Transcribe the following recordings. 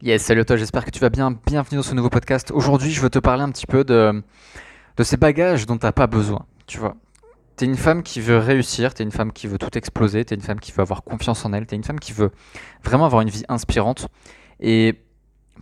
Yes, salut toi, j'espère que tu vas bien. Bienvenue dans ce nouveau podcast. Aujourd'hui, je veux te parler un petit peu de, de ces bagages dont tu n'as pas besoin. Tu vois, tu es une femme qui veut réussir, tu es une femme qui veut tout exploser, tu es une femme qui veut avoir confiance en elle, tu es une femme qui veut vraiment avoir une vie inspirante. Et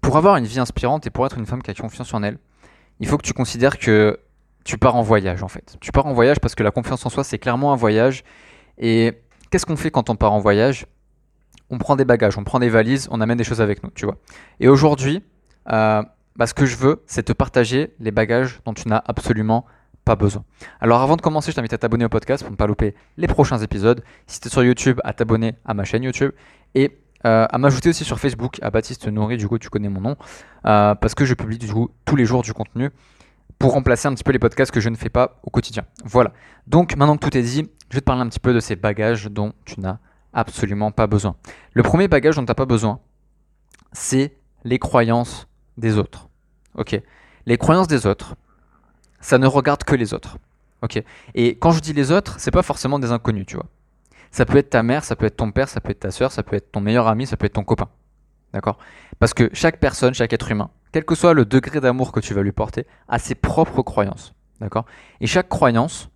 pour avoir une vie inspirante et pour être une femme qui a confiance en elle, il faut que tu considères que tu pars en voyage en fait. Tu pars en voyage parce que la confiance en soi, c'est clairement un voyage. Et qu'est-ce qu'on fait quand on part en voyage? On prend des bagages, on prend des valises, on amène des choses avec nous, tu vois. Et aujourd'hui, euh, bah, ce que je veux, c'est te partager les bagages dont tu n'as absolument pas besoin. Alors avant de commencer, je t'invite à t'abonner au podcast pour ne pas louper les prochains épisodes. Si tu es sur YouTube, à t'abonner à ma chaîne YouTube et euh, à m'ajouter aussi sur Facebook, à Baptiste Nourri, du coup tu connais mon nom, euh, parce que je publie du coup tous les jours du contenu pour remplacer un petit peu les podcasts que je ne fais pas au quotidien. Voilà. Donc maintenant que tout est dit, je vais te parler un petit peu de ces bagages dont tu n'as absolument pas besoin. Le premier bagage dont tu n'as pas besoin, c'est les croyances des autres. Ok Les croyances des autres, ça ne regarde que les autres. Ok Et quand je dis les autres, c'est pas forcément des inconnus, tu vois. Ça peut être ta mère, ça peut être ton père, ça peut être ta soeur, ça peut être ton meilleur ami, ça peut être ton copain. D'accord? Parce que chaque personne, chaque être humain, quel que soit le degré d'amour que tu vas lui porter, a ses propres croyances. D'accord? Et chaque croyance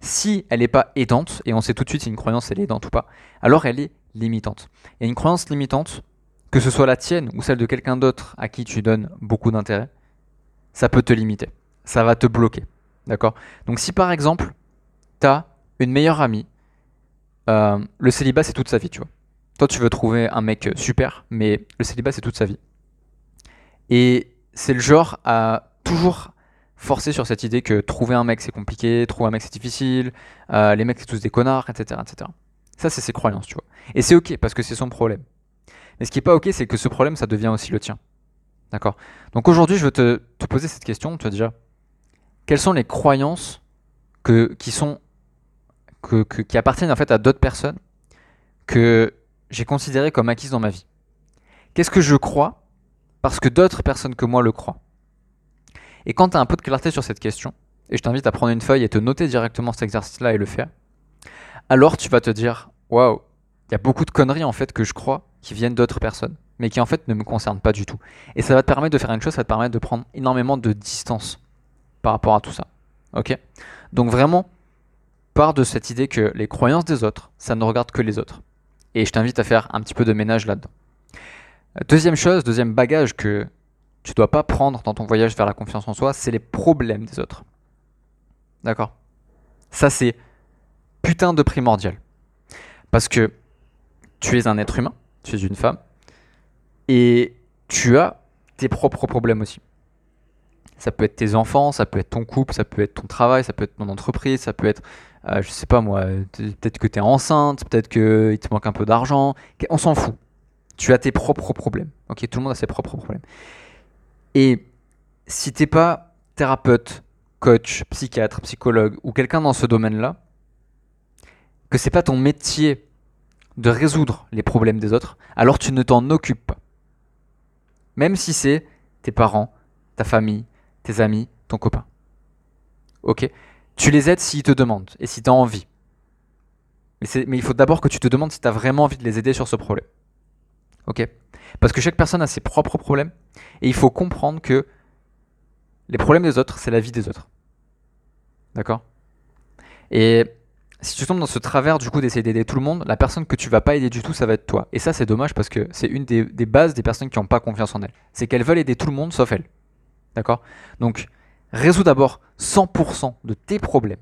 si elle n'est pas aidante, et on sait tout de suite si une croyance elle est aidante ou pas, alors elle est limitante. Et une croyance limitante, que ce soit la tienne ou celle de quelqu'un d'autre à qui tu donnes beaucoup d'intérêt, ça peut te limiter. Ça va te bloquer. D'accord? Donc si par exemple, tu as une meilleure amie, euh, le célibat c'est toute sa vie, tu vois. Toi tu veux trouver un mec super, mais le célibat c'est toute sa vie. Et c'est le genre à toujours forcé sur cette idée que trouver un mec c'est compliqué, trouver un mec c'est difficile, euh, les mecs c'est tous des connards, etc. etc. Ça c'est ses croyances, tu vois. Et c'est ok parce que c'est son problème. Mais ce qui est pas ok c'est que ce problème ça devient aussi le tien. D'accord? Donc aujourd'hui je veux te, poser cette question, tu vas dire, quelles sont les croyances que, qui sont que, qui appartiennent en fait à d'autres personnes que j'ai considérées comme acquises dans ma vie? Qu'est-ce que je crois parce que d'autres personnes que moi le croient? Et quand tu as un peu de clarté sur cette question, et je t'invite à prendre une feuille et te noter directement cet exercice-là et le faire, alors tu vas te dire waouh, il y a beaucoup de conneries en fait que je crois qui viennent d'autres personnes, mais qui en fait ne me concernent pas du tout. Et ça va te permettre de faire une chose, ça va te permettre de prendre énormément de distance par rapport à tout ça. Ok? Donc vraiment, pars de cette idée que les croyances des autres, ça ne regarde que les autres. Et je t'invite à faire un petit peu de ménage là-dedans. Deuxième chose, deuxième bagage que tu dois pas prendre dans ton voyage vers la confiance en soi, c'est les problèmes des autres. D'accord? Ça, c'est putain de primordial. Parce que tu es un être humain, tu es une femme, et tu as tes propres problèmes aussi. Ça peut être tes enfants, ça peut être ton couple, ça peut être ton travail, ça peut être ton entreprise, ça peut être, euh, je sais pas moi, peut-être que tu es enceinte, peut-être qu'il te manque un peu d'argent, on s'en fout. Tu as tes propres problèmes. Ok, tout le monde a ses propres problèmes. Et si t'es pas thérapeute, coach, psychiatre, psychologue ou quelqu'un dans ce domaine-là, que c'est pas ton métier de résoudre les problèmes des autres, alors tu ne t'en occupes pas. Même si c'est tes parents, ta famille, tes amis, ton copain. Ok? Tu les aides s'ils te demandent et si tu as envie. Mais, il faut d'abord que tu te demandes si tu as vraiment envie de les aider sur ce problème. Ok Parce que chaque personne a ses propres problèmes et il faut comprendre que les problèmes des autres, c'est la vie des autres. D'accord? Et si tu tombes dans ce travers du coup d'essayer d'aider tout le monde, la personne que tu vas pas aider du tout, ça va être toi. Et ça, c'est dommage parce que c'est une des, bases des personnes qui n'ont pas confiance en elles. C'est qu'elles veulent aider tout le monde sauf elles. D'accord? Donc, résous d'abord 100% de tes problèmes.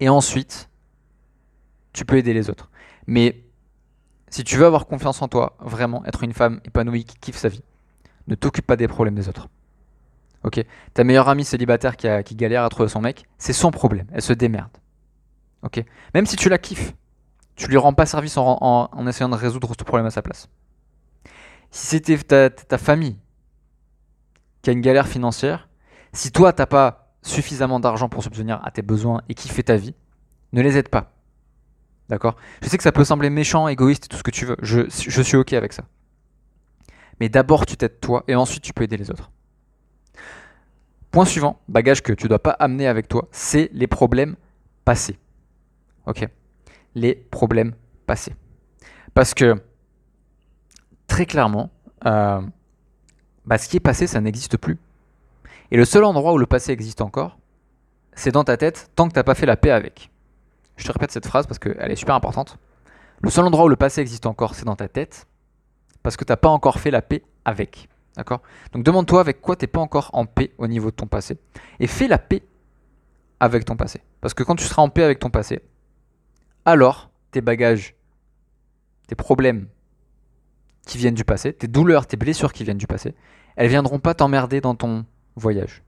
Et ensuite, tu peux aider les autres. Mais si tu veux avoir confiance en toi, vraiment être une femme épanouie qui kiffe sa vie, ne t'occupe pas des problèmes des autres. Ok? Ta meilleure amie célibataire qui, galère à trouver son mec, c'est son problème. Elle se démerde. Ok? Même si tu la kiffes, tu lui rends pas service en, essayant de résoudre ce problème à sa place. Si c'était ta, famille qui a une galère financière, si toi t'as pas suffisamment d'argent pour subvenir à tes besoins et fait ta vie, ne les aide pas. D'accord? Je sais que ça peut sembler méchant, égoïste tout ce que tu veux. Je, je suis OK avec ça. Mais d'abord, tu t'aides toi et ensuite, tu peux aider les autres. Point suivant, bagage que tu ne dois pas amener avec toi, c'est les problèmes passés. Ok? Les problèmes passés. Parce que, très clairement, euh, bah, ce qui est passé, ça n'existe plus. Et le seul endroit où le passé existe encore, c'est dans ta tête tant que tu n'as pas fait la paix avec. Je te répète cette phrase parce qu'elle est super importante. Le seul endroit où le passé existe encore, c'est dans ta tête parce que tu n'as pas encore fait la paix avec. D'accord? Donc demande-toi avec quoi tu n'es pas encore en paix au niveau de ton passé. Et fais la paix avec ton passé. Parce que quand tu seras en paix avec ton passé, alors tes bagages, tes problèmes qui viennent du passé, tes douleurs, tes blessures qui viennent du passé, elles viendront pas t'emmerder dans ton voyage.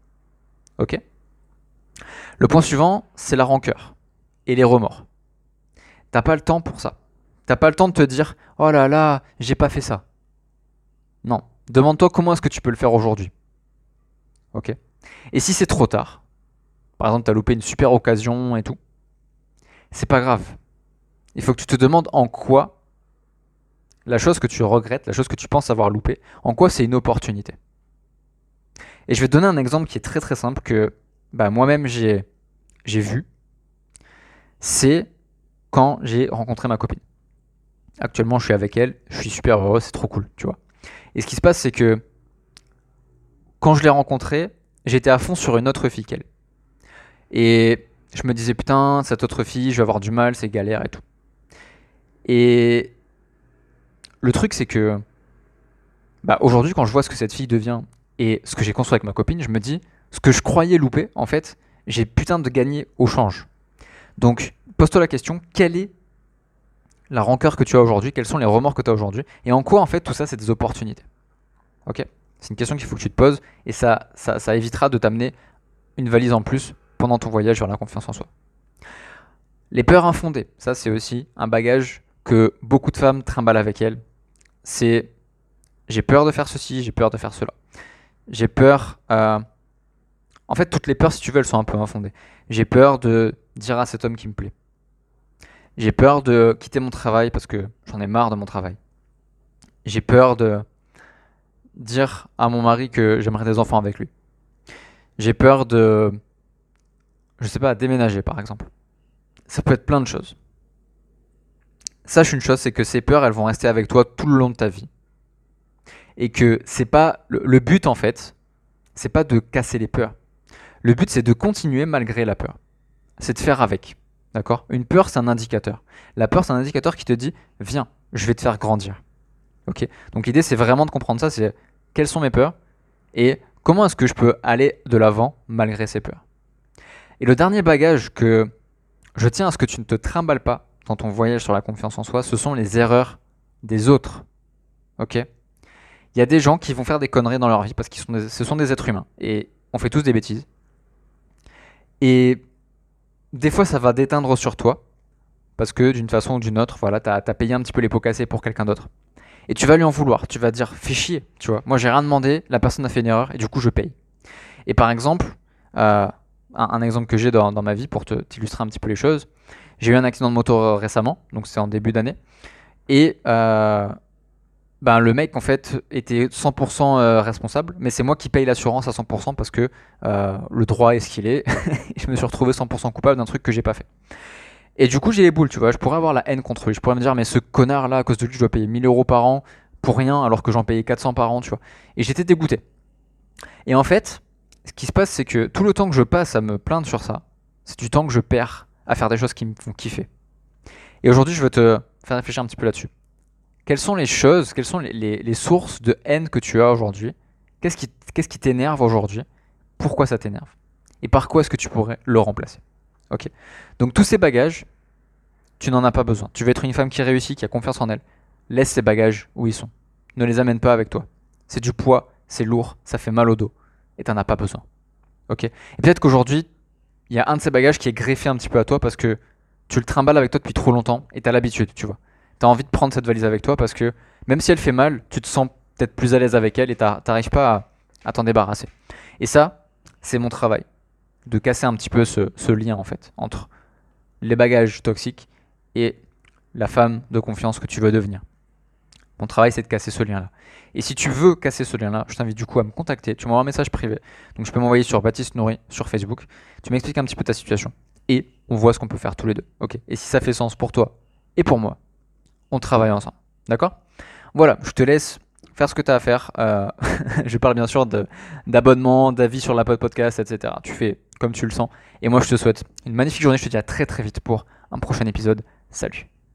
Ok? Le point suivant, c'est la rancœur et les remords. T'as pas le temps pour ça. T'as pas le temps de te dire Oh là là, j'ai pas fait ça. Non. Demande-toi comment est-ce que tu peux le faire aujourd'hui. Ok? Et si c'est trop tard, par exemple, tu as loupé une super occasion et tout, c'est pas grave. Il faut que tu te demandes en quoi la chose que tu regrettes, la chose que tu penses avoir loupé, en quoi c'est une opportunité. Et je vais te donner un exemple qui est très très simple que bah, moi-même j'ai, j'ai vu. C'est quand j'ai rencontré ma copine. Actuellement, je suis avec elle, je suis super heureux, c'est trop cool, tu vois. Et ce qui se passe, c'est que quand je l'ai rencontrée, j'étais à fond sur une autre fille qu'elle. Et je me disais, putain, cette autre fille, je vais avoir du mal, c'est galère et tout. Et le truc, c'est que bah, aujourd'hui, quand je vois ce que cette fille devient et ce que j'ai construit avec ma copine, je me dis, ce que je croyais louper, en fait, j'ai putain de gagné au change. Donc, pose-toi la question, quelle est la rancœur que tu as aujourd'hui, quels sont les remords que tu as aujourd'hui, et en quoi, en fait, tout ça, c'est des opportunités? Ok? C'est une question qu'il faut que tu te poses, et ça, ça, évitera de t'amener une valise en plus pendant ton voyage vers la confiance en soi. Les peurs infondées, ça c'est aussi un bagage que beaucoup de femmes trimballent avec elles. C'est j'ai peur de faire ceci, j'ai peur de faire cela. J'ai peur. Euh, en fait, toutes les peurs, si tu veux, elles sont un peu infondées. J'ai peur de dire à cet homme qui me plaît. J'ai peur de quitter mon travail parce que j'en ai marre de mon travail. J'ai peur de dire à mon mari que j'aimerais des enfants avec lui. J'ai peur de je sais pas, déménager par exemple. Ça peut être plein de choses. Sache une chose, c'est que ces peurs, elles vont rester avec toi tout le long de ta vie. Et que c'est pas le, but en fait, c'est pas de casser les peurs. Le but c'est de continuer malgré la peur. C'est de faire avec. D'accord? Une peur, c'est un indicateur. La peur, c'est un indicateur qui te dit viens, je vais te faire grandir. Ok? Donc l'idée, c'est vraiment de comprendre ça. C'est quelles sont mes peurs et comment est-ce que je peux aller de l'avant malgré ces peurs? Et le dernier bagage que je tiens à ce que tu ne te trimbales pas dans ton voyage sur la confiance en soi, ce sont les erreurs des autres. Ok? Il y a des gens qui vont faire des conneries dans leur vie parce que ce sont des êtres humains et on fait tous des bêtises. Et des fois, ça va déteindre sur toi parce que d'une façon ou d'une autre, voilà, tu as, payé un petit peu les pots cassés pour quelqu'un d'autre. Et tu vas lui en vouloir. Tu vas dire, fais chier, tu vois. Moi, j'ai rien demandé, la personne a fait une erreur et du coup, je paye. Et par exemple, euh, un, exemple que j'ai dans, ma vie pour t'illustrer un petit peu les choses. J'ai eu un accident de moto euh, récemment, donc c'est en début d'année. Et euh, ben, le mec, en fait, était 100% euh, responsable, mais c'est moi qui paye l'assurance à 100% parce que le droit est ce qu'il est. je me suis retrouvé 100% coupable d'un truc que j'ai pas fait. Et du coup, j'ai les boules, tu vois. Je pourrais avoir la haine contre lui. Je pourrais me dire, mais ce connard-là, à cause de lui, je dois payer 1000 euros par an pour rien alors que j'en payais 400 par an, tu vois. Et j'étais dégoûté. Et en fait, ce qui se passe, c'est que tout le temps que je passe à me plaindre sur ça, c'est du temps que je perds à faire des choses qui me font kiffer. Et aujourd'hui, je veux te faire réfléchir un petit peu là-dessus. Quelles sont les choses, quelles sont les, sources de haine que tu as aujourd'hui? Qu'est-ce qui qui t'énerve aujourd'hui? Pourquoi ça t'énerve? Et par quoi est-ce que tu pourrais le remplacer? Ok. Donc tous ces bagages, tu n'en as pas besoin. Tu veux être une femme qui réussit, qui a confiance en elle. Laisse ces bagages où ils sont. Ne les amène pas avec toi. C'est du poids, c'est lourd, ça fait mal au dos et t'en as pas besoin. Ok Et peut-être qu'aujourd'hui, il y a un de ces bagages qui est greffé un petit peu à toi parce que tu le trimbales avec toi depuis trop longtemps et t'as l'habitude, tu vois. T'as envie de prendre cette valise avec toi parce que même si elle fait mal, tu te sens peut-être plus à l'aise avec elle et t'arrives pas à, t'en débarrasser. Et ça, c'est mon travail. De casser un petit peu ce, lien en fait entre les bagages toxiques et la femme de confiance que tu veux devenir. Mon travail, c'est de casser ce lien-là. Et si tu veux casser ce lien-là, je t'invite du coup à me contacter. Tu m'envoies un message privé. Donc je peux m'envoyer sur Baptiste Nourri sur Facebook. Tu m'expliques un petit peu ta situation. Et on voit ce qu'on peut faire tous les deux. Et si ça fait sens pour toi et pour moi, on travaille ensemble. D'accord? Voilà, je te laisse faire ce que tu as à faire. Euh, je parle bien sûr d'abonnement, d'avis sur la podcast, etc. Tu fais comme tu le sens. Et moi, je te souhaite une magnifique journée. Je te dis à très très vite pour un prochain épisode. Salut